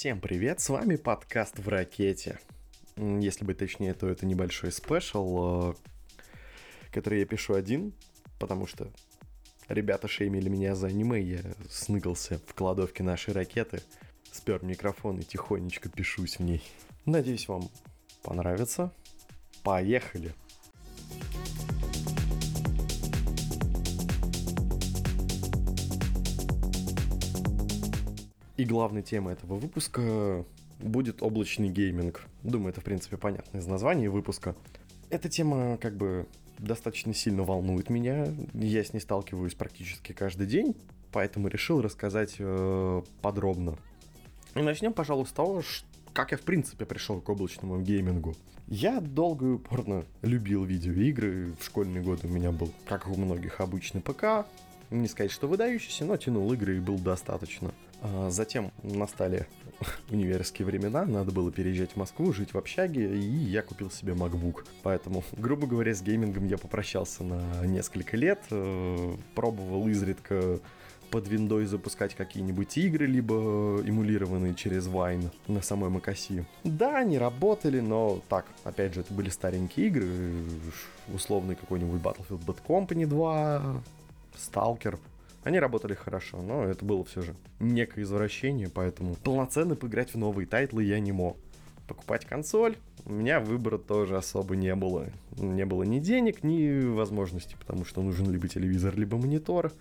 Всем привет, с вами подкаст в ракете. Если быть точнее, то это небольшой спешл, э, который я пишу один, потому что ребята шеймили меня за аниме, я сныкался в кладовке нашей ракеты, спер микрофон и тихонечко пишусь в ней. Надеюсь, вам понравится. Поехали! И главной темой этого выпуска будет облачный гейминг. Думаю, это, в принципе, понятно из названия выпуска. Эта тема, как бы, достаточно сильно волнует меня. Я с ней сталкиваюсь практически каждый день, поэтому решил рассказать э, подробно. И начнем, пожалуй, с того, как я, в принципе, пришел к облачному геймингу. Я долго и упорно любил видеоигры. В школьные годы у меня был, как у многих, обычный ПК. Не сказать, что выдающийся, но тянул игры и был достаточно. А затем настали универские времена, надо было переезжать в Москву, жить в общаге, и я купил себе MacBook. Поэтому, грубо говоря, с геймингом я попрощался на несколько лет, э, пробовал изредка под виндой запускать какие-нибудь игры, либо эмулированные через Wine на самой Макаси. Да, они работали, но так, опять же, это были старенькие игры, условный какой-нибудь Battlefield Bad Company 2, Stalker, они работали хорошо, но это было все же некое извращение, поэтому полноценно поиграть в новые title ы я не мог. Покупать консоль у меня выбора тоже особо не было. Не было ни денег, ни возможности, потому что нужен либо телевизор, либо монитор.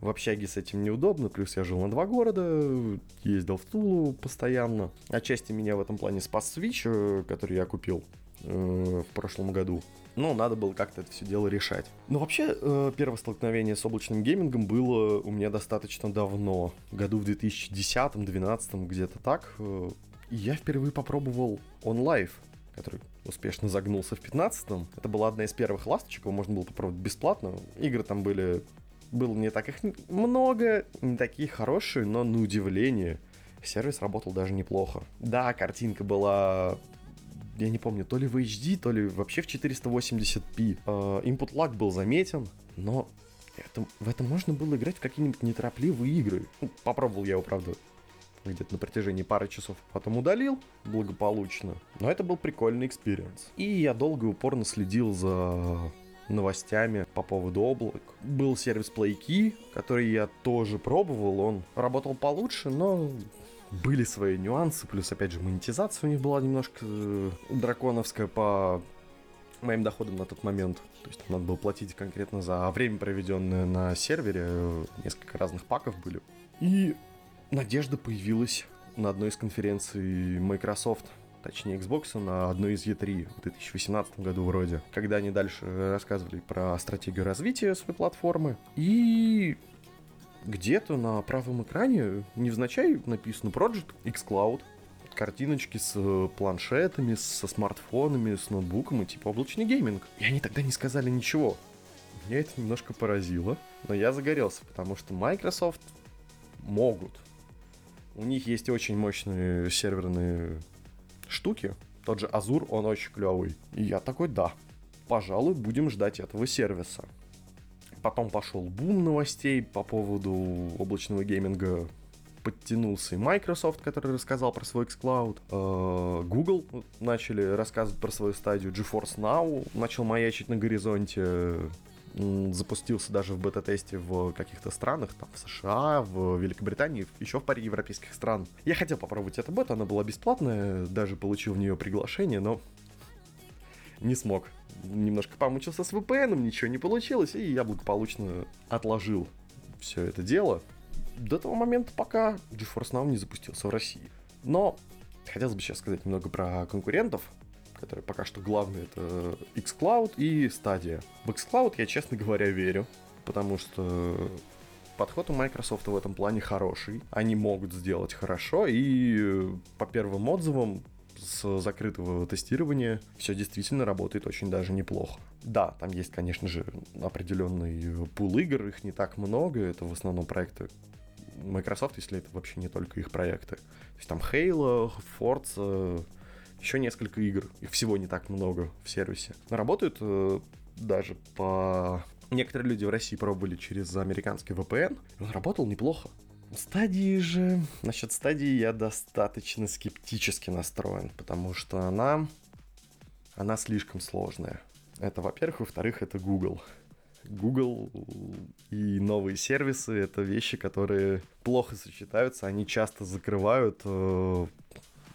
В общаге с этим неудобно, плюс я жил на два города, ездил в Тулу постоянно. Отчасти меня в этом плане спас Switch, э, который я купил э, в прошлом году. Но надо было как-то это все дело решать. Но вообще, э, первое столкновение с облачным геймингом было у меня достаточно давно. Году в 2010-2012, где-то так. Э, я впервые попробовал OnLive, который успешно загнулся в 15-м. Это была одна из первых ласточек, его можно было попробовать бесплатно. Игры там были... Было не так их много, не такие хорошие, но на удивление сервис работал даже неплохо. Да, картинка была я не помню, то ли в HD, то ли вообще в 480p. Э, input lag был заметен, но это, в этом можно было играть в какие-нибудь неторопливые игры. Ну, попробовал я его, правда, где-то на протяжении пары часов, потом удалил благополучно. Но это был прикольный experience. И я долго и упорно следил за новостями по поводу облак. Был сервис PlayKey, который я тоже пробовал, он работал получше, но были свои нюансы, плюс, опять же, монетизация у них была немножко э, драконовская по моим доходам на тот момент. То есть надо было платить конкретно за время, проведенное на сервере. Несколько разных паков были. И надежда появилась на одной из конференций Microsoft, точнее Xbox, на одной из E3 в 2018 году вроде, когда они дальше рассказывали про стратегию развития своей платформы. И где-то на правом экране невзначай написано Project xCloud. Картиночки с э, планшетами, со смартфонами, с ноутбуком и типа облачный гейминг. И они тогда не сказали ничего. Меня это немножко поразило, но я загорелся, потому что Microsoft могут. У них есть очень мощные серверные штуки. Тот же Azure, он очень клевый. И я такой, да, пожалуй, будем ждать этого сервиса. Потом пошел бум новостей по поводу облачного гейминга. Подтянулся и Microsoft, который рассказал про свой xCloud. Э, Google начали рассказывать про свою стадию. GeForce Now начал маячить на горизонте запустился даже в бета-тесте в каких-то странах, там в США, в Великобритании, еще в паре европейских стран. Я хотел попробовать эту бету, она была бесплатная, даже получил в нее приглашение, но не смог немножко помучился с VPN, ничего не получилось, и я благополучно отложил все это дело до того момента, пока GeForce Now не запустился в России. Но хотелось бы сейчас сказать немного про конкурентов, которые пока что главные, это xCloud и Stadia. В xCloud я, честно говоря, верю, потому что подход у Microsoft в этом плане хороший. Они могут сделать хорошо, и по первым отзывам с закрытого тестирования все действительно работает очень даже неплохо. Да, там есть, конечно же, определенный пул игр, их не так много, это в основном проекты Microsoft, если это вообще не только их проекты. То есть там Halo, Forza, еще несколько игр, их всего не так много в сервисе. Но работают э, даже по... Некоторые люди в России пробовали через американский VPN, он работал неплохо. Стадии же... Насчет стадии я достаточно скептически настроен, потому что она... Она слишком сложная. Это, во-первых. Во-вторых, это Google. Google и новые сервисы — это вещи, которые плохо сочетаются, они часто закрывают э,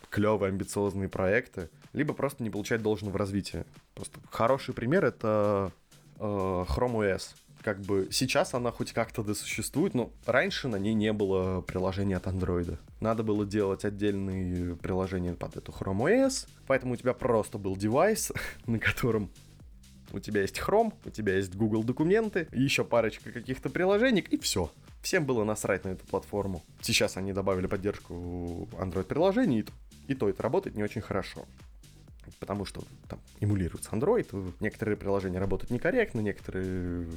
клевые амбициозные проекты, либо просто не получают должного развития. Просто хороший пример — это э, Chrome OS. Как бы сейчас она хоть как-то досуществует, но раньше на ней не было приложения от Android. Надо было делать отдельные приложения под эту Chrome OS, поэтому у тебя просто был девайс, на котором у тебя есть Chrome, у тебя есть Google документы, еще парочка каких-то приложений, и все. Всем было насрать на эту платформу. Сейчас они добавили поддержку Android-приложений, и то это работает не очень хорошо. Потому что там эмулируется Android, некоторые приложения работают некорректно, некоторые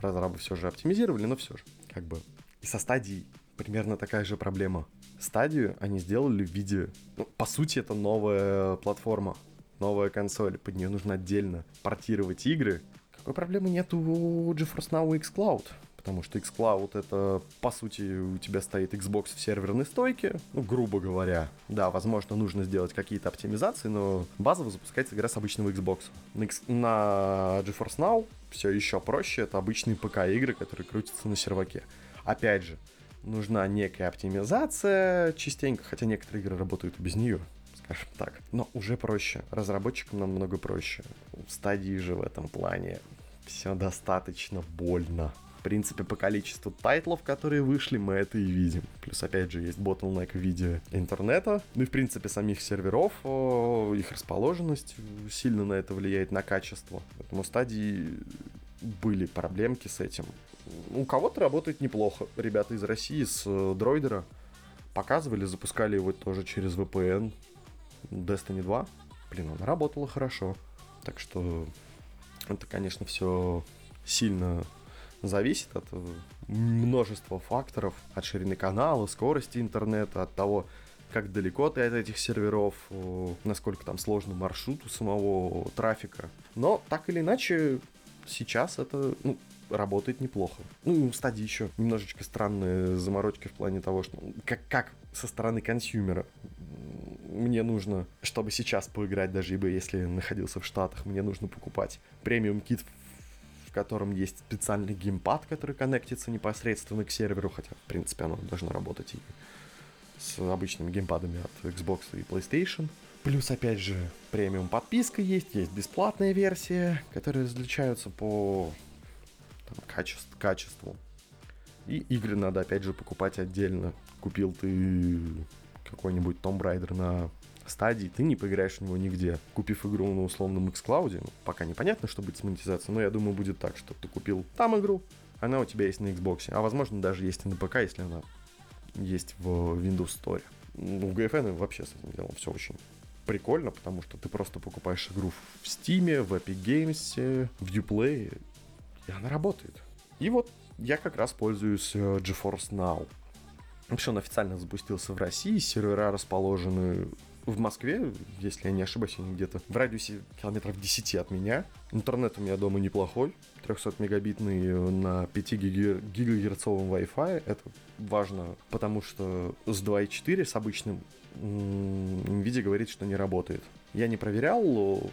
разрабы все же оптимизировали, но все же, как бы. И со стадией примерно такая же проблема. Стадию они сделали в виде... Ну, по сути, это новая платформа новая консоль, под нее нужно отдельно портировать игры. Какой проблемы нет у GeForce Now и xCloud? Потому что xCloud это, по сути, у тебя стоит Xbox в серверной стойке, ну, грубо говоря. Да, возможно, нужно сделать какие-то оптимизации, но базово запускается игра с обычного Xbox. На, X... на GeForce Now все еще проще, это обычные ПК-игры, которые крутятся на серваке. Опять же, нужна некая оптимизация частенько, хотя некоторые игры работают без нее скажем так. Но уже проще. Разработчикам намного проще. В стадии же в этом плане все достаточно больно. Принципе, по количеству тайтлов, которые вышли, мы это и видим. Плюс, опять же, есть bottleneck в виде интернета. Ну и, в принципе, самих серверов, их расположенность сильно на это влияет, на качество. Поэтому стадии были проблемки с этим. У кого-то работает неплохо. Ребята из России с э, дроидера показывали, запускали его тоже через VPN. Destiny 2, блин, она работала хорошо. Так что это, конечно, все сильно зависит от э, множества факторов, от ширины канала, скорости интернета, от того, как далеко ты от этих серверов, насколько там сложный маршрут у самого трафика. Но так или иначе, сейчас это ну, работает неплохо. Ну, стадии еще немножечко странные заморочки в плане того, что как, как со стороны консюмера мне нужно, чтобы сейчас поиграть, даже если находился в Штатах, мне нужно покупать премиум кит, котором есть специальный геймпад, который коннектится непосредственно к серверу, хотя, в принципе, оно должно работать и с обычными геймпадами от Xbox и PlayStation. Плюс, опять же, премиум подписка есть, есть бесплатная версия, которые различаются по там, качеству, качеству. И игры надо, опять же, покупать отдельно. Купил ты какой-нибудь Tomb Raider на стадии, ты не поиграешь в него нигде. Купив игру на условном xCloud, ну, пока непонятно, что будет с монетизацией, но я думаю, будет так, что ты купил там игру, она у тебя есть на Xbox, а возможно даже есть и на ПК, если она есть в Windows Store. Ну, в GFN вообще с этим делом все очень прикольно, потому что ты просто покупаешь игру в Steam, в Epic Games, в Uplay, и она работает. И вот я как раз пользуюсь э, GeForce Now. Вообще он официально запустился в России, сервера расположены в Москве, если я не ошибаюсь, они где-то в радиусе километров 10 от меня. Интернет у меня дома неплохой, 300-мегабитный на 5 гигагерцовом Wi-Fi. Это важно, потому что с 2.4 с обычным NVIDIA говорит, что не работает. Я не проверял,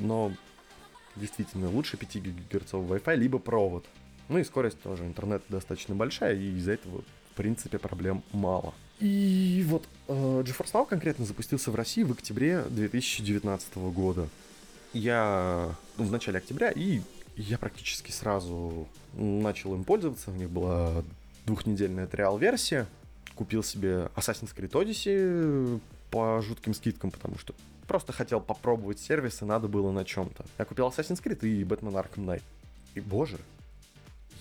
но действительно лучше 5 гигагерцовый Wi-Fi, либо провод. Ну и скорость тоже интернет достаточно большая, и из-за этого принципе, проблем мало. И вот э, GeForce Now конкретно запустился в России в октябре 2019 года. Я ну, в начале октября, и я практически сразу начал им пользоваться. У них была двухнедельная триал-версия. Купил себе Assassin's Creed Odyssey по жутким скидкам, потому что просто хотел попробовать сервис, и надо было на чем-то. Я купил Assassin's Creed и Batman Arkham Knight. И, боже,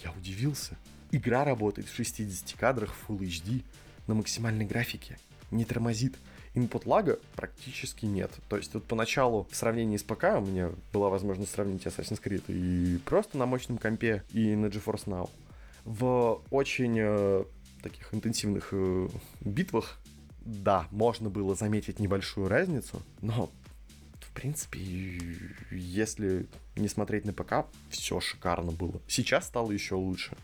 я удивился. Игра работает в 60 кадрах Full HD на максимальной графике, не тормозит. Input лага практически нет. То есть вот поначалу в сравнении с ПК у меня была возможность сравнить Assassin's Creed и просто на мощном компе, и на GeForce Now. В очень э, таких интенсивных э, битвах, да, можно было заметить небольшую разницу, но в принципе, если не смотреть на ПК, все шикарно было. Сейчас стало еще лучше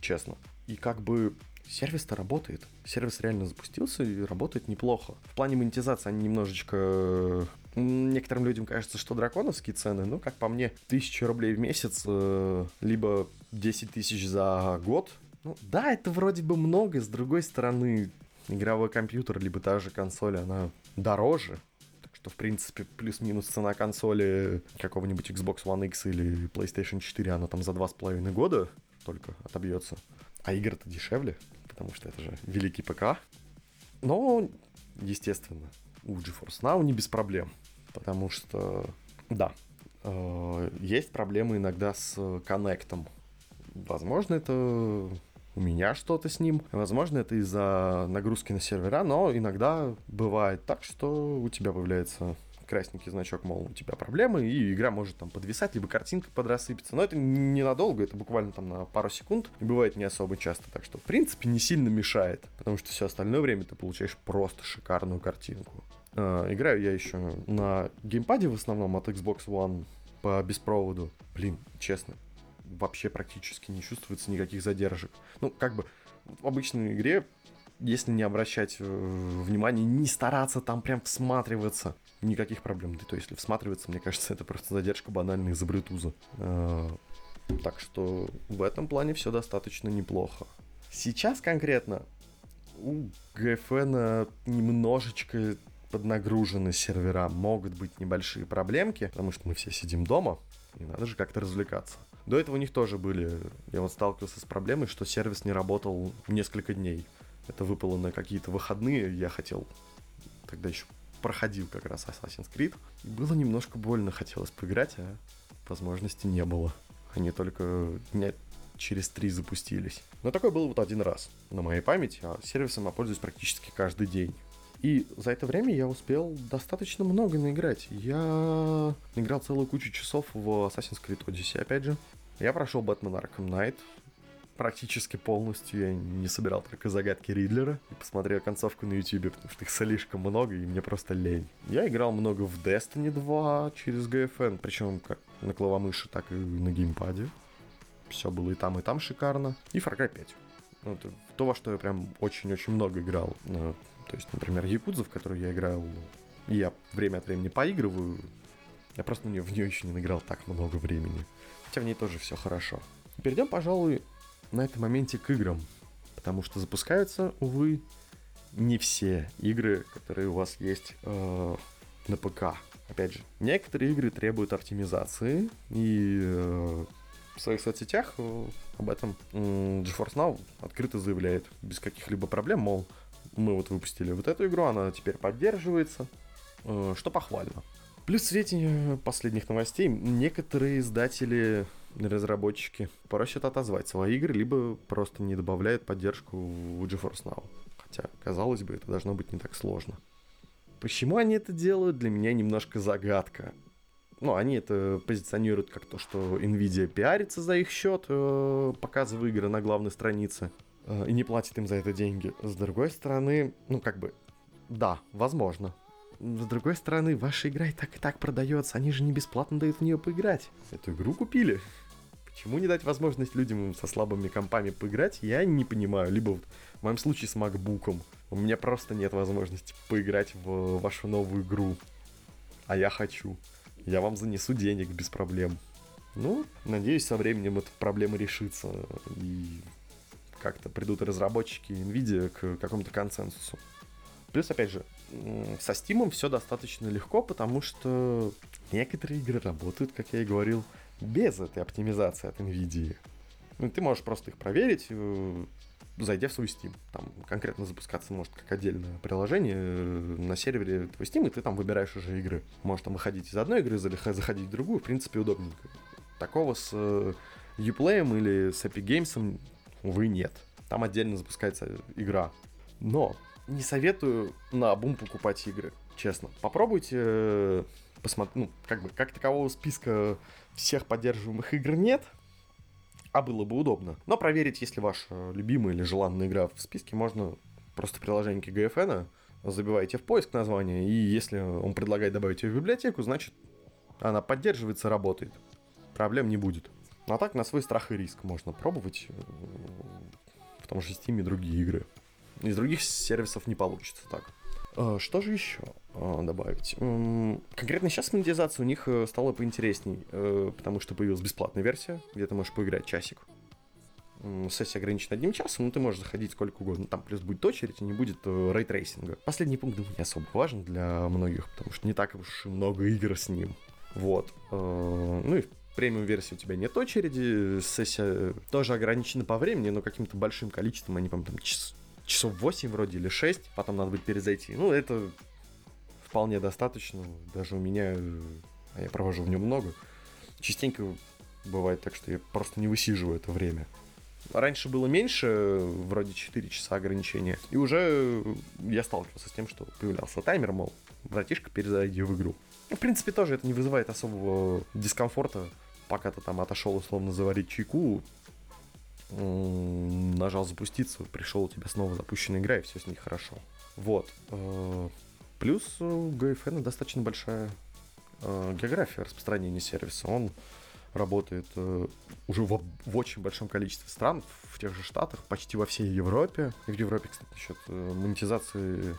честно. И как бы сервис-то работает. Сервис реально запустился и работает неплохо. В плане монетизации они немножечко... Некоторым людям кажется, что драконовские цены, ну, как по мне, 1000 рублей в месяц, э, либо 10 тысяч за год. Ну, да, это вроде бы много, с другой стороны, игровой компьютер, либо та же консоль, она дороже. Что, в принципе, плюс-минус цена консоли какого-нибудь Xbox One X или PlayStation 4, она там за 2,5 года только отобьется. А игры-то дешевле, потому что это же великий ПК. Но, естественно, у GeForce Now не без проблем. Потому что, да, э, есть проблемы иногда с коннектом. Возможно, это у меня что-то с ним. Возможно, это из-за нагрузки на сервера, но иногда бывает так, что у тебя появляется красненький значок, мол, у тебя проблемы, и игра может там подвисать, либо картинка подрассыпется. Но это ненадолго, это буквально там на пару секунд, и бывает не особо часто. Так что, в принципе, не сильно мешает, потому что все остальное время ты получаешь просто шикарную картинку. Э, играю я еще на геймпаде в основном от Xbox One по беспроводу. Блин, честно, вообще практически не чувствуется никаких задержек. Ну, как бы в обычной игре, если не обращать э, внимания, не стараться там прям всматриваться, никаких проблем. То если всматриваться, мне кажется, это просто задержка банальная из-за брютуза. Э, так что в этом плане все достаточно неплохо. Сейчас конкретно у GFN немножечко поднагружены сервера, могут быть небольшие проблемки, потому что мы все сидим дома, и надо же как-то развлекаться. До этого у них тоже были, я вот сталкивался с проблемой, что сервис не работал несколько дней. Это выпало на какие-то выходные, я хотел, тогда еще проходил как раз Assassin's Creed. Было немножко больно, хотелось поиграть, а возможности не было. Они только дня через три запустились. Но такое было вот один раз на моей памяти, а сервисом я пользуюсь практически каждый день. И за это время я успел достаточно много наиграть. Я играл целую кучу часов в Assassin's Creed Odyssey, опять же. Я прошел Batman Arkham Knight практически полностью. Я не собирал только загадки Ридлера и посмотрел концовку на YouTube, потому что их слишком много, и мне просто лень. Я играл много в Destiny 2 через GFN, причем как на клавомыши, так и на геймпаде. Все было и там, и там шикарно. И Far Cry 5. Ну, это то, во что я прям очень-очень много играл. Ну, то есть, например, Якудза, в которую я играл, я время от времени поигрываю. Я просто в нее, в нее еще не играл так много времени. Хотя в ней тоже все хорошо. Перейдем, пожалуй, на этом моменте к играм. Потому что запускаются, увы, не все игры, которые у вас есть э, на ПК. Опять же, некоторые игры требуют оптимизации, и э, в своих соцсетях э, об этом э, GeForce Now открыто заявляет без каких-либо проблем, мол, мы вот выпустили вот эту игру, она теперь поддерживается, э, что похвально. Плюс в свете последних новостей некоторые издатели разработчики просят отозвать свои игры, либо просто не добавляют поддержку в GeForce Now. Хотя, казалось бы, это должно быть не так сложно. Почему они это делают, для меня немножко загадка. Ну, они это позиционируют как то, что Nvidia пиарится за их счет, э, показывая игры на главной странице, э, и не платит им за это деньги. С другой стороны, ну, как бы, да, возможно. С другой стороны, ваша игра и так и так продается, они же не бесплатно дают в нее поиграть. Эту игру купили. Почему не дать возможность людям со слабыми компами поиграть, я не понимаю. Либо вот в моем случае с макбуком. У меня просто нет возможности поиграть в вашу новую игру. А я хочу. Я вам занесу денег без проблем. Ну, надеюсь, со временем эта проблема решится. И как-то придут разработчики NVIDIA к какому-то консенсусу. Плюс, опять же, со Steam все достаточно легко, потому что некоторые игры работают, как я и говорил, без этой оптимизации от NVIDIA. Ну, ты можешь просто их проверить, э, зайдя в свой Steam. Там конкретно запускаться может как отдельное приложение э, на сервере твой Steam, и ты там выбираешь уже игры. Можешь там выходить из одной игры, заходить в другую, в принципе, удобненько. Такого с э, Uplay или с Epic Games, увы, нет. Там отдельно запускается игра. Но не советую на бум покупать игры, честно. Попробуйте э, посмотреть, ну, как бы, как такового списка всех поддерживаемых игр нет, а было бы удобно. Но проверить, если ваша любимая или желанная игра в списке, можно просто в приложении GFN забиваете в поиск название, и если он предлагает добавить ее в библиотеку, значит, она поддерживается, работает. Проблем не будет. А так, на свой страх и риск можно пробовать в том же Steam и другие игры. Из других сервисов не получится так. А, что же еще а, добавить? Конкретно сейчас монетизация у них э, стала поинтересней, э, потому что появилась бесплатная версия, где ты можешь поиграть часик. Сессия ограничена одним часом, но ты можешь заходить сколько угодно. Там плюс будет очередь и не будет э, ray tracing а. Последний пункт, думаю, не особо важен для многих, потому что не так уж и много игр с ним. Вот. Ну и премиум версии у тебя нет очереди, сессия тоже ограничена по времени, но каким-то большим количеством, они, по-моему, там час, часов 8 вроде или 6, потом надо будет перезайти. Ну, это вполне достаточно. Даже у меня, а я провожу в нем много, частенько бывает так, что я просто не высиживаю это время. Раньше было меньше, вроде 4 часа ограничения, и уже я сталкивался с тем, что появлялся таймер, мол, братишка, перезайди в игру. Ну, в принципе, тоже это не вызывает особого дискомфорта, пока ты там отошел условно заварить чайку, нажал запуститься, пришел у тебя снова запущенная игра, и все с ней хорошо. Вот. Э, плюс у GFN достаточно большая э, география распространения сервиса. Он работает э, уже в, в очень большом количестве стран, в тех же Штатах, почти во всей Европе. И в Европе, кстати, насчет монетизации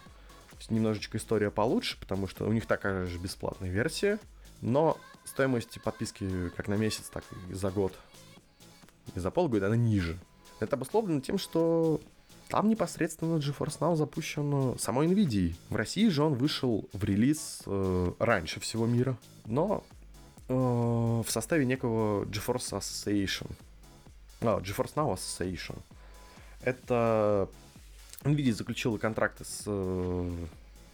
немножечко история получше, потому что у них такая же бесплатная версия, но стоимость подписки как на месяц, так и за год и за полгода она ниже. Это обусловлено тем, что там непосредственно GeForce Now запущен самой NVIDIA. В России же он вышел в релиз э, раньше всего мира, но э, в составе некого GeForce Association. А, GeForce Now Association. Это NVIDIA заключила контракты с э,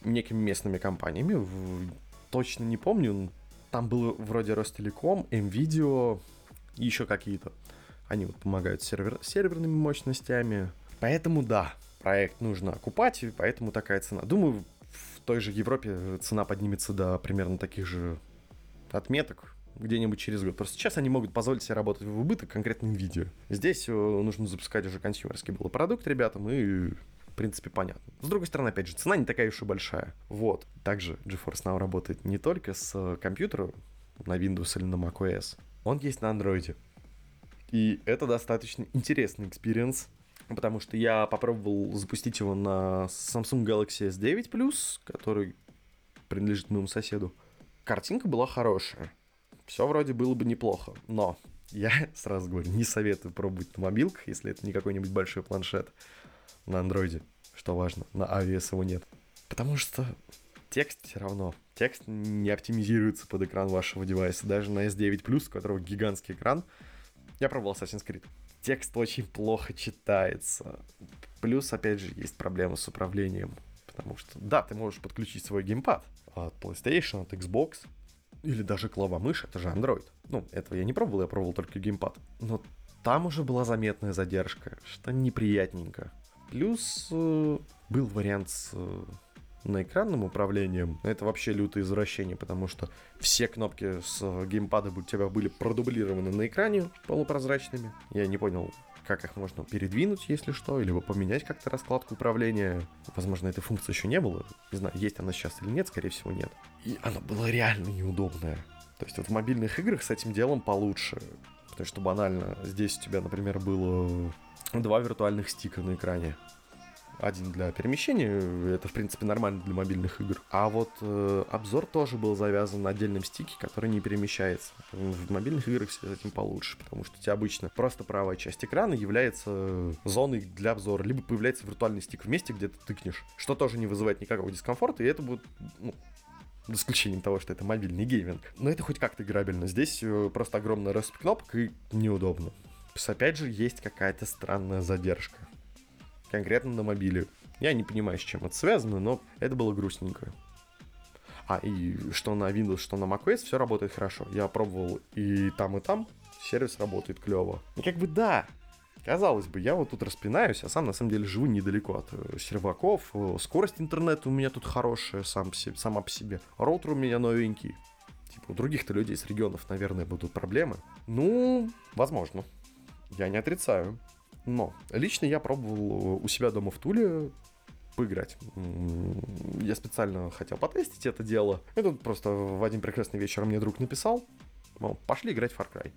некими местными компаниями. В, точно не помню. Там было вроде Ростелеком, NVIDIA и еще какие-то. Они вот помогают сервер, серверными мощностями. Поэтому да, проект нужно окупать, и поэтому такая цена. Думаю, в той же Европе цена поднимется до примерно таких же отметок где-нибудь через год. Просто сейчас они могут позволить себе работать в убыток конкретным видео. Здесь э, нужно запускать уже консюмерский был продукт ребятам, и в принципе понятно. С другой стороны, опять же, цена не такая уж и большая. Вот. Также GeForce Now работает не только с компьютера на Windows или на macOS. Он есть на Android. И это достаточно интересный experience, потому что я попробовал запустить его на Samsung Galaxy S9 Plus, который принадлежит моему соседу. Картинка была хорошая. Все вроде было бы неплохо, но я сразу говорю, не советую пробовать на мобилках, если это не какой-нибудь большой планшет на андроиде, что важно, на iOS его нет. Потому что текст все равно, текст не оптимизируется под экран вашего девайса, даже на S9 Plus, у которого гигантский экран, я пробовал Assassin's Creed. Текст очень плохо читается. Плюс, опять же, есть проблемы с управлением. Потому что, да, ты можешь подключить свой геймпад от PlayStation, от Xbox, или даже клавомышь, это же Android. Ну, этого я не пробовал, я пробовал только геймпад. Но там уже была заметная задержка, что неприятненько. Плюс э, был вариант с э, на экранным управлением, это вообще лютое извращение, потому что все кнопки с геймпада у тебя были продублированы на экране полупрозрачными. Я не понял, как их можно передвинуть, если что, либо поменять как-то раскладку управления. Возможно, этой функции еще не было. Не знаю, есть она сейчас или нет, скорее всего, нет. И она была реально неудобная. То есть вот в мобильных играх с этим делом получше. Потому что банально, здесь у тебя, например, было два виртуальных стика на экране один для перемещения, это, в принципе, нормально для мобильных игр. А вот э, обзор тоже был завязан на отдельном стике, который не перемещается. В мобильных играх с этим получше, потому что у тебя обычно просто правая часть экрана является зоной для обзора, либо появляется виртуальный стик в месте, где ты тыкнешь, что тоже не вызывает никакого дискомфорта, и это будет, ну, за исключением того, что это мобильный гейминг. Но это хоть как-то играбельно. Здесь э, просто огромная россыпь кнопок и неудобно. Плюс опять же есть какая-то странная задержка конкретно на мобиле. Я не понимаю, с чем это связано, но это было грустненько. А, и что на Windows, что на macOS, все работает хорошо. Я пробовал и там, и там. Сервис работает клево. И как бы да, казалось бы, я вот тут распинаюсь, а сам на самом деле живу недалеко от э, серваков. Э, скорость интернета у меня тут хорошая сам сама по себе. Роутер у меня новенький. Типа у других-то людей с регионов, наверное, будут проблемы. Ну, возможно. Я не отрицаю. Но лично я пробовал у себя дома в Туле поиграть. Я специально хотел потестить это дело. И тут просто в один прекрасный вечер мне друг написал, мол, пошли играть в Far Cry.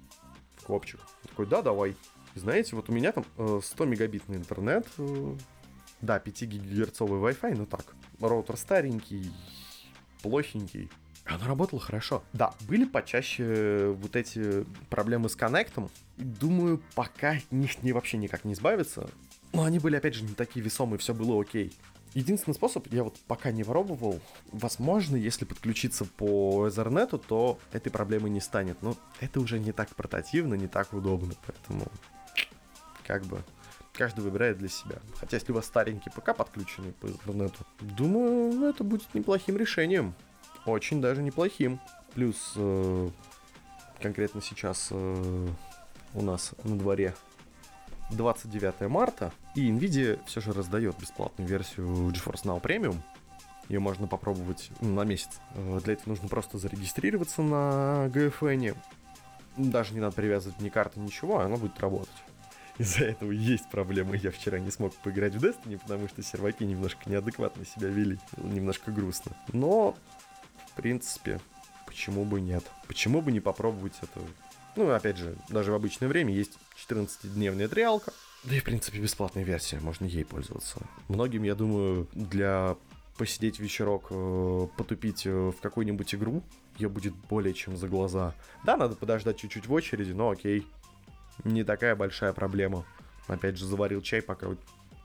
В копчик. такой, да, давай. Знаете, вот у меня там 100 мегабитный интернет, да, 5 гигагерцовый Wi-Fi, ну так, роутер старенький, плохенький. Оно работало хорошо. Да, были почаще вот эти проблемы с коннектом. Думаю, пока них не, вообще никак не избавиться. Но они были, опять же, не такие весомые, все было окей. Единственный способ, я вот пока не пробовал, возможно, если подключиться по Ethernet, то этой проблемы не станет. Но это уже не так портативно, не так удобно, поэтому как бы каждый выбирает для себя. Хотя если у вас старенький ПК подключенный по Ethernet, думаю, ну, это будет неплохим решением. Очень даже неплохим. Плюс э, конкретно сейчас э, у нас на дворе 29 марта, и Nvidia все же раздает бесплатную версию GeForce Now Premium. Ее можно попробовать ну, на месяц. Э, для этого нужно просто зарегистрироваться на GFN. Даже не надо привязывать ни карты, ничего, она будет работать. Из-за этого есть проблемы. Я вчера не смог поиграть в Destiny, потому что серваки немножко неадекватно себя вели. Немножко грустно. Но, принципе, почему бы нет? Почему бы не попробовать это ну, опять же, даже в обычное время есть 14-дневная триалка. Да и, в принципе, бесплатная версия, можно ей пользоваться. Многим, я думаю, для посидеть вечерок, э, потупить э, в какую-нибудь игру, ее будет более чем за глаза. Да, надо подождать чуть-чуть в очереди, но окей. Не такая большая проблема. Опять же, заварил чай, пока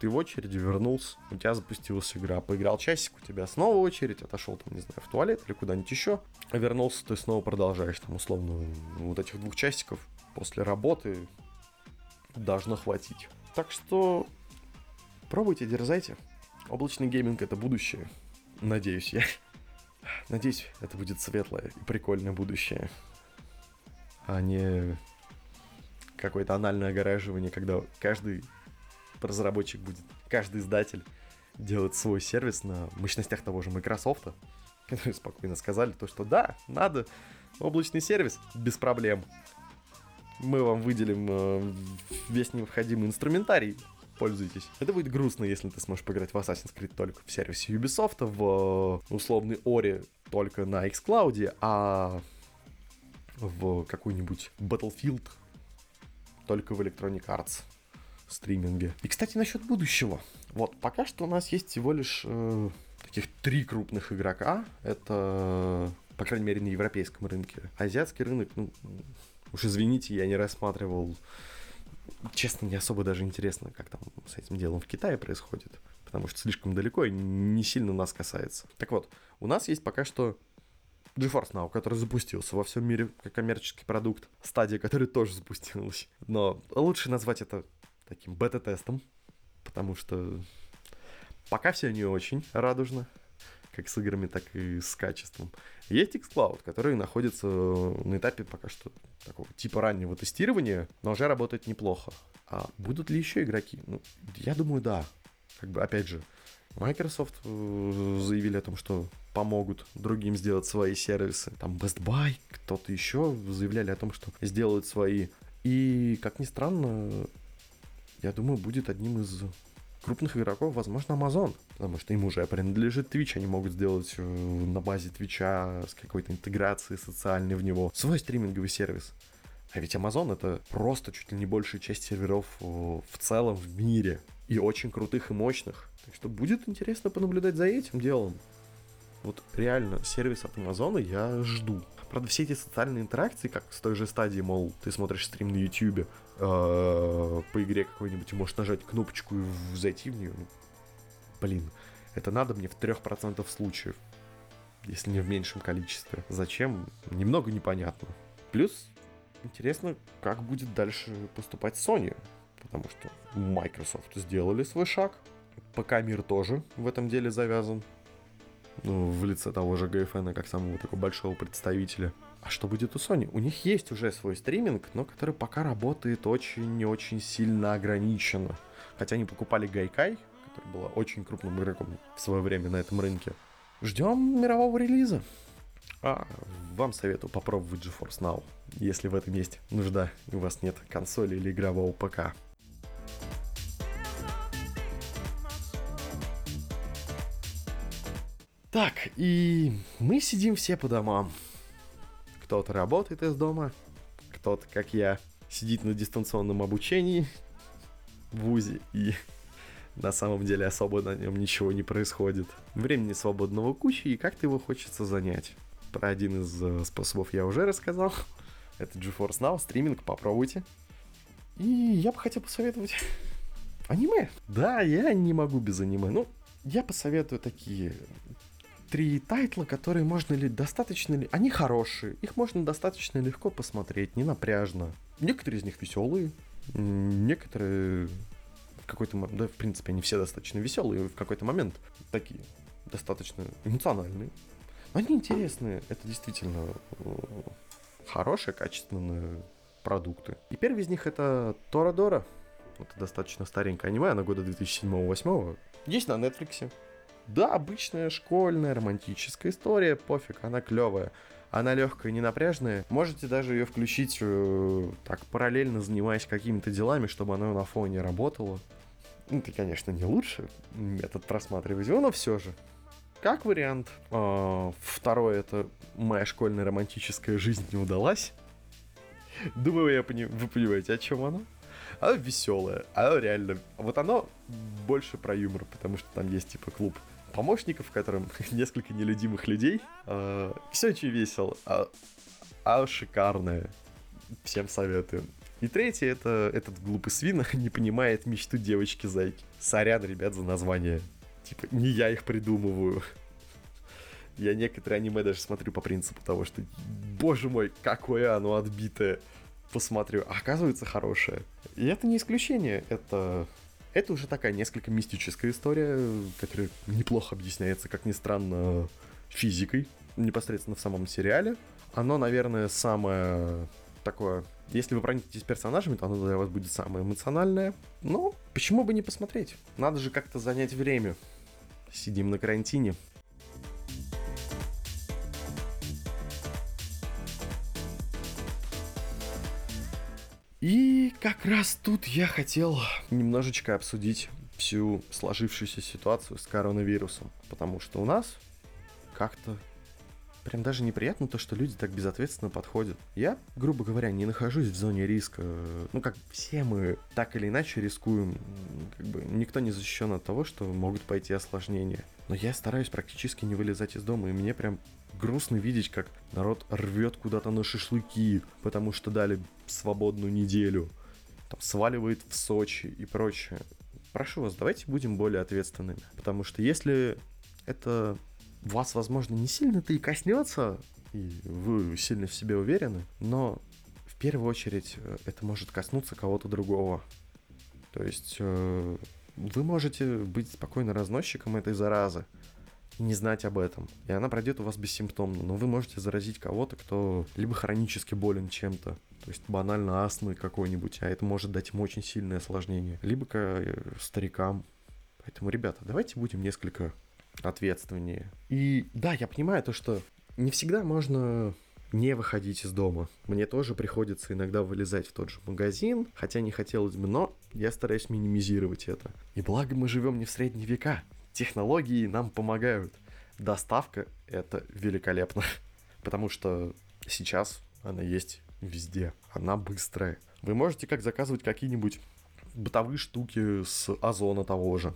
ты в очереди вернулся, у тебя запустилась игра, поиграл часик, у тебя снова очередь, отошел там, не знаю, в туалет или куда-нибудь еще, вернулся, ты снова продолжаешь, там, условно, вот этих двух часиков после работы должно хватить. Так что пробуйте, дерзайте. Облачный гейминг — это будущее. Надеюсь я. Надеюсь, это будет светлое и прикольное будущее. А не какое-то анальное огораживание, когда каждый разработчик будет, каждый издатель делать свой сервис на мощностях того же Microsoft, которые спокойно сказали то, что да, надо облачный сервис без проблем. Мы вам выделим э, весь необходимый инструментарий, пользуйтесь. Это будет грустно, если ты сможешь поиграть в Assassin's Creed только в сервисе Ubisoft, в э, условный Ori только на xCloud, а в какой-нибудь Battlefield только в Electronic Arts стриминге. И, кстати, насчет будущего. Вот, пока что у нас есть всего лишь э, таких три крупных игрока. Это, по крайней мере, на европейском рынке. Азиатский рынок, ну, уж извините, я не рассматривал. Честно, не особо даже интересно, как там с этим делом в Китае происходит. Потому что слишком далеко и не сильно нас касается. Так вот, у нас есть пока что GeForce Now, который запустился во всем мире как коммерческий продукт. Стадия, которая тоже запустилась. Но лучше назвать это таким бета-тестом, потому что пока все не очень радужно, как с играми, так и с качеством. Есть xCloud, который находится на этапе пока что такого типа раннего тестирования, но уже работает неплохо. А будут ли еще игроки? Ну, я думаю, да. Как бы, опять же, Microsoft э, заявили о том, что помогут другим сделать свои сервисы. Там Best Buy, кто-то еще заявляли о том, что сделают свои. И, как ни странно, я думаю, будет одним из крупных игроков, возможно, Amazon. Потому что им уже принадлежит Twitch. Они могут сделать э, на базе Твича с какой-то интеграцией социальной в него свой стриминговый сервис. А ведь Amazon это просто чуть ли не большая часть серверов э, в целом в мире. И очень крутых и мощных. Так что будет интересно понаблюдать за этим делом. Вот реально, сервис от Амазона я жду. Правда, все эти социальные интеракции, как с той же стадии, мол, ты смотришь стрим на YouTube, э, по игре какой-нибудь, можешь нажать кнопочку и зайти в нее. Блин, это надо мне в 3% случаев, если не в меньшем количестве. Зачем? Немного непонятно. Плюс интересно, как будет дальше поступать Sony, потому что Microsoft сделали свой шаг, ПК мир тоже в этом деле завязан ну, в лице того же GFN, как самого такого большого представителя. А что будет у Sony? У них есть уже свой стриминг, но который пока работает очень-очень сильно ограниченно. Хотя они покупали Гайкай, который была очень крупным игроком в свое время на этом рынке. Ждем мирового релиза. А вам советую попробовать GeForce Now, если в этом есть нужда, и у вас нет консоли или игрового ПК. Так, и мы сидим все по домам. Кто-то работает из дома, кто-то, как я, сидит на дистанционном обучении в ВУЗе и на самом деле особо на нем ничего не происходит. Времени свободного куча, и как-то его хочется занять. Про один из э, способов я уже рассказал. Это GeForce Now, стриминг, попробуйте. И я бы хотел посоветовать аниме. Да, я не могу без аниме. Ну, я посоветую такие три тайтла, которые можно ли достаточно ли... Они хорошие, их можно достаточно легко посмотреть, не напряжно. Некоторые из них веселые, некоторые в какой-то момент, да, в принципе, они все достаточно веселые, в какой-то момент такие достаточно эмоциональные. Они интересные, это действительно э, хорошие, качественные продукты. И первый из них это Торадора. Это достаточно старенькое аниме, оно года 2007-2008. Есть на Netflix. Да, обычная школьная романтическая история, пофиг, она клевая. Она легкая, не напряжная. Можете даже ее включить э, так параллельно занимаясь какими-то делами, чтобы она на фоне работала. Ну, это, конечно, не лучший метод просматривания, но все же. Как вариант. Э, второе это моя школьная романтическая жизнь не удалась. Думаю, я пони... вы понимаете, о чем оно. Оно веселое, оно реально... Вот оно больше про юмор, потому что там есть типа клуб помощников, в котором несколько нелюдимых людей. Э, все очень весело, а, а шикарное. Всем советую. И третье, это этот глупый свин не понимает мечту девочки-зайки. Сорян, ребят, за название. Типа, не я их придумываю. Я некоторые аниме даже смотрю по принципу того, что, боже мой, какое оно отбитое. Посмотрю, а оказывается хорошее. И это не исключение, это это уже такая несколько мистическая история, которая неплохо объясняется, как ни странно, физикой, непосредственно в самом сериале. Оно, наверное, самое такое... Если вы проникнетесь персонажами, то оно для вас будет самое эмоциональное. Но почему бы не посмотреть? Надо же как-то занять время. Сидим на карантине. И как раз тут я хотел немножечко обсудить всю сложившуюся ситуацию с коронавирусом. Потому что у нас как-то прям даже неприятно то, что люди так безответственно подходят. Я, грубо говоря, не нахожусь в зоне риска. Ну, как все мы так или иначе рискуем. Как бы никто не защищен от того, что могут пойти осложнения. Но я стараюсь практически не вылезать из дома, и мне прям грустно видеть, как народ рвет куда-то на шашлыки, потому что дали свободную неделю, там, сваливает в Сочи и прочее. Прошу вас, давайте будем более ответственными, потому что если это вас, возможно, не сильно-то и коснется, и вы сильно в себе уверены, но в первую очередь э, это может коснуться кого-то другого. То есть э, вы можете быть спокойно разносчиком этой заразы, и не знать об этом. И она пройдет у вас бессимптомно, но вы можете заразить кого-то, кто либо хронически болен чем-то, то есть банально астмой какой-нибудь, а это может дать ему очень сильное осложнение, либо к э, старикам. Поэтому, ребята, давайте будем несколько ответственнее. И да, я понимаю то, что не всегда можно не выходить из дома. Мне тоже приходится иногда вылезать в тот же магазин, хотя не хотелось бы, но я стараюсь минимизировать это. И благо мы живем не в средние века, технологии нам помогают. Доставка — это великолепно, потому что сейчас она есть везде, она быстрая. Вы можете как заказывать какие-нибудь бытовые штуки с Озона того же,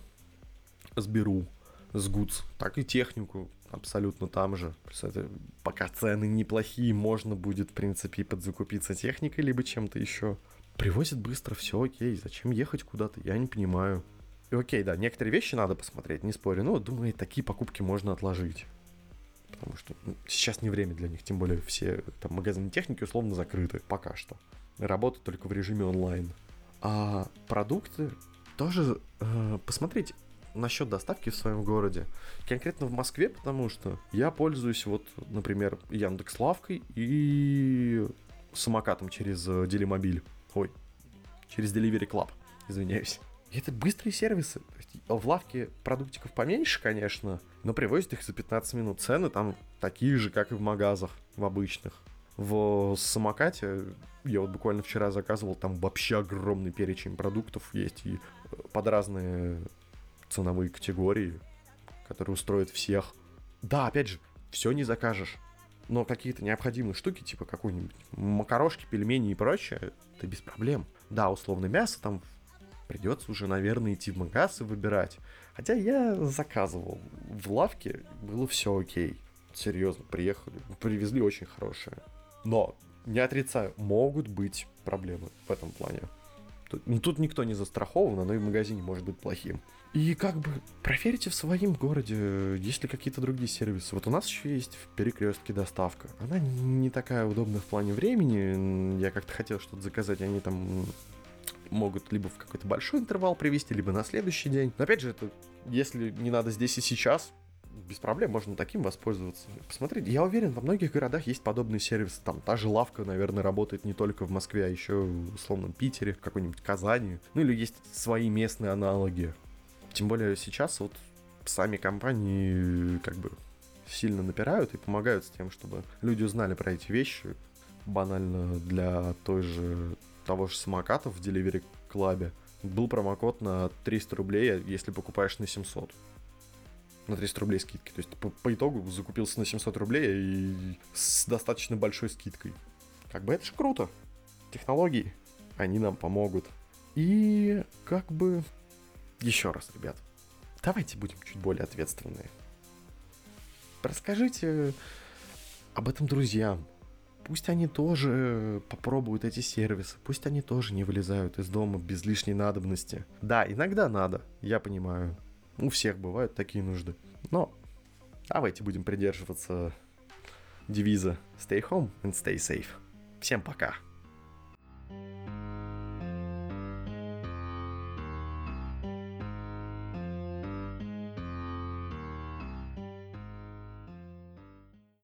с Беру, с Гудс, так и технику абсолютно там же. Это, пока цены неплохие, можно будет, в принципе, подзакупиться техникой, либо чем-то еще. Привозят быстро, все окей, зачем ехать куда-то, я не понимаю. И окей, да, некоторые вещи надо посмотреть, не спорю, но думаю, такие покупки можно отложить. Потому что ну, сейчас не время для них, тем более все там магазины техники условно закрыты пока что. Работают только в режиме онлайн. А продукты тоже э, посмотреть насчет доставки в своем городе. Конкретно в Москве, потому что я пользуюсь вот, например, Яндекс Лавкой и самокатом через Делимобиль. Ой, через Delivery Club, извиняюсь. И это быстрые сервисы. В лавке продуктиков поменьше, конечно, но привозят их за 15 минут. Цены там такие же, как и в магазах, в обычных. В самокате я вот буквально вчера заказывал, там вообще огромный перечень продуктов есть и э, под разные ценовые категории, которые устроят всех. Да, опять же, все не закажешь. Но какие-то необходимые штуки, типа какой-нибудь макарошки, пельмени и прочее, это без проблем. Да, условно мясо там придется уже, наверное, идти в магаз и выбирать. Хотя я заказывал в лавке, было все окей. Серьезно, приехали, привезли очень хорошее. Но, не отрицаю, могут быть проблемы в этом плане. Тут, ну, тут никто не застрахован, оно и в магазине может быть плохим. И как бы проверьте в своем городе, есть ли какие-то другие сервисы. Вот у нас еще есть в перекрестке доставка. Она не такая удобная в плане времени. Я как-то хотел что-то заказать, они там могут либо в какой-то большой интервал привести, либо на следующий день. Но опять же, это если не надо здесь и сейчас, без проблем можно таким воспользоваться. Посмотрите, я уверен, во многих городах есть подобные сервисы. Там та же лавка, наверное, работает не только в Москве, а еще в условном Питере, в какой-нибудь Казани. Ну или есть свои местные аналоги. Тем более сейчас вот сами компании как бы сильно напирают и помогают с тем, чтобы люди узнали про эти вещи. Банально для той же того же самоката в Delivery Club был промокод на 300 рублей, если покупаешь на 700 на 300 рублей скидки. То есть по, по итогу закупился на 700 рублей и с достаточно большой скидкой. Как бы это же круто. Технологии, они нам помогут. И как бы... Еще раз, ребят, давайте будем чуть более ответственные. Расскажите об этом друзьям. Пусть они тоже попробуют эти сервисы, пусть они тоже не вылезают из дома без лишней надобности. Да, иногда надо, я понимаю. У всех бывают такие нужды. Но давайте будем придерживаться девиза Stay home and stay safe. Всем пока. thank you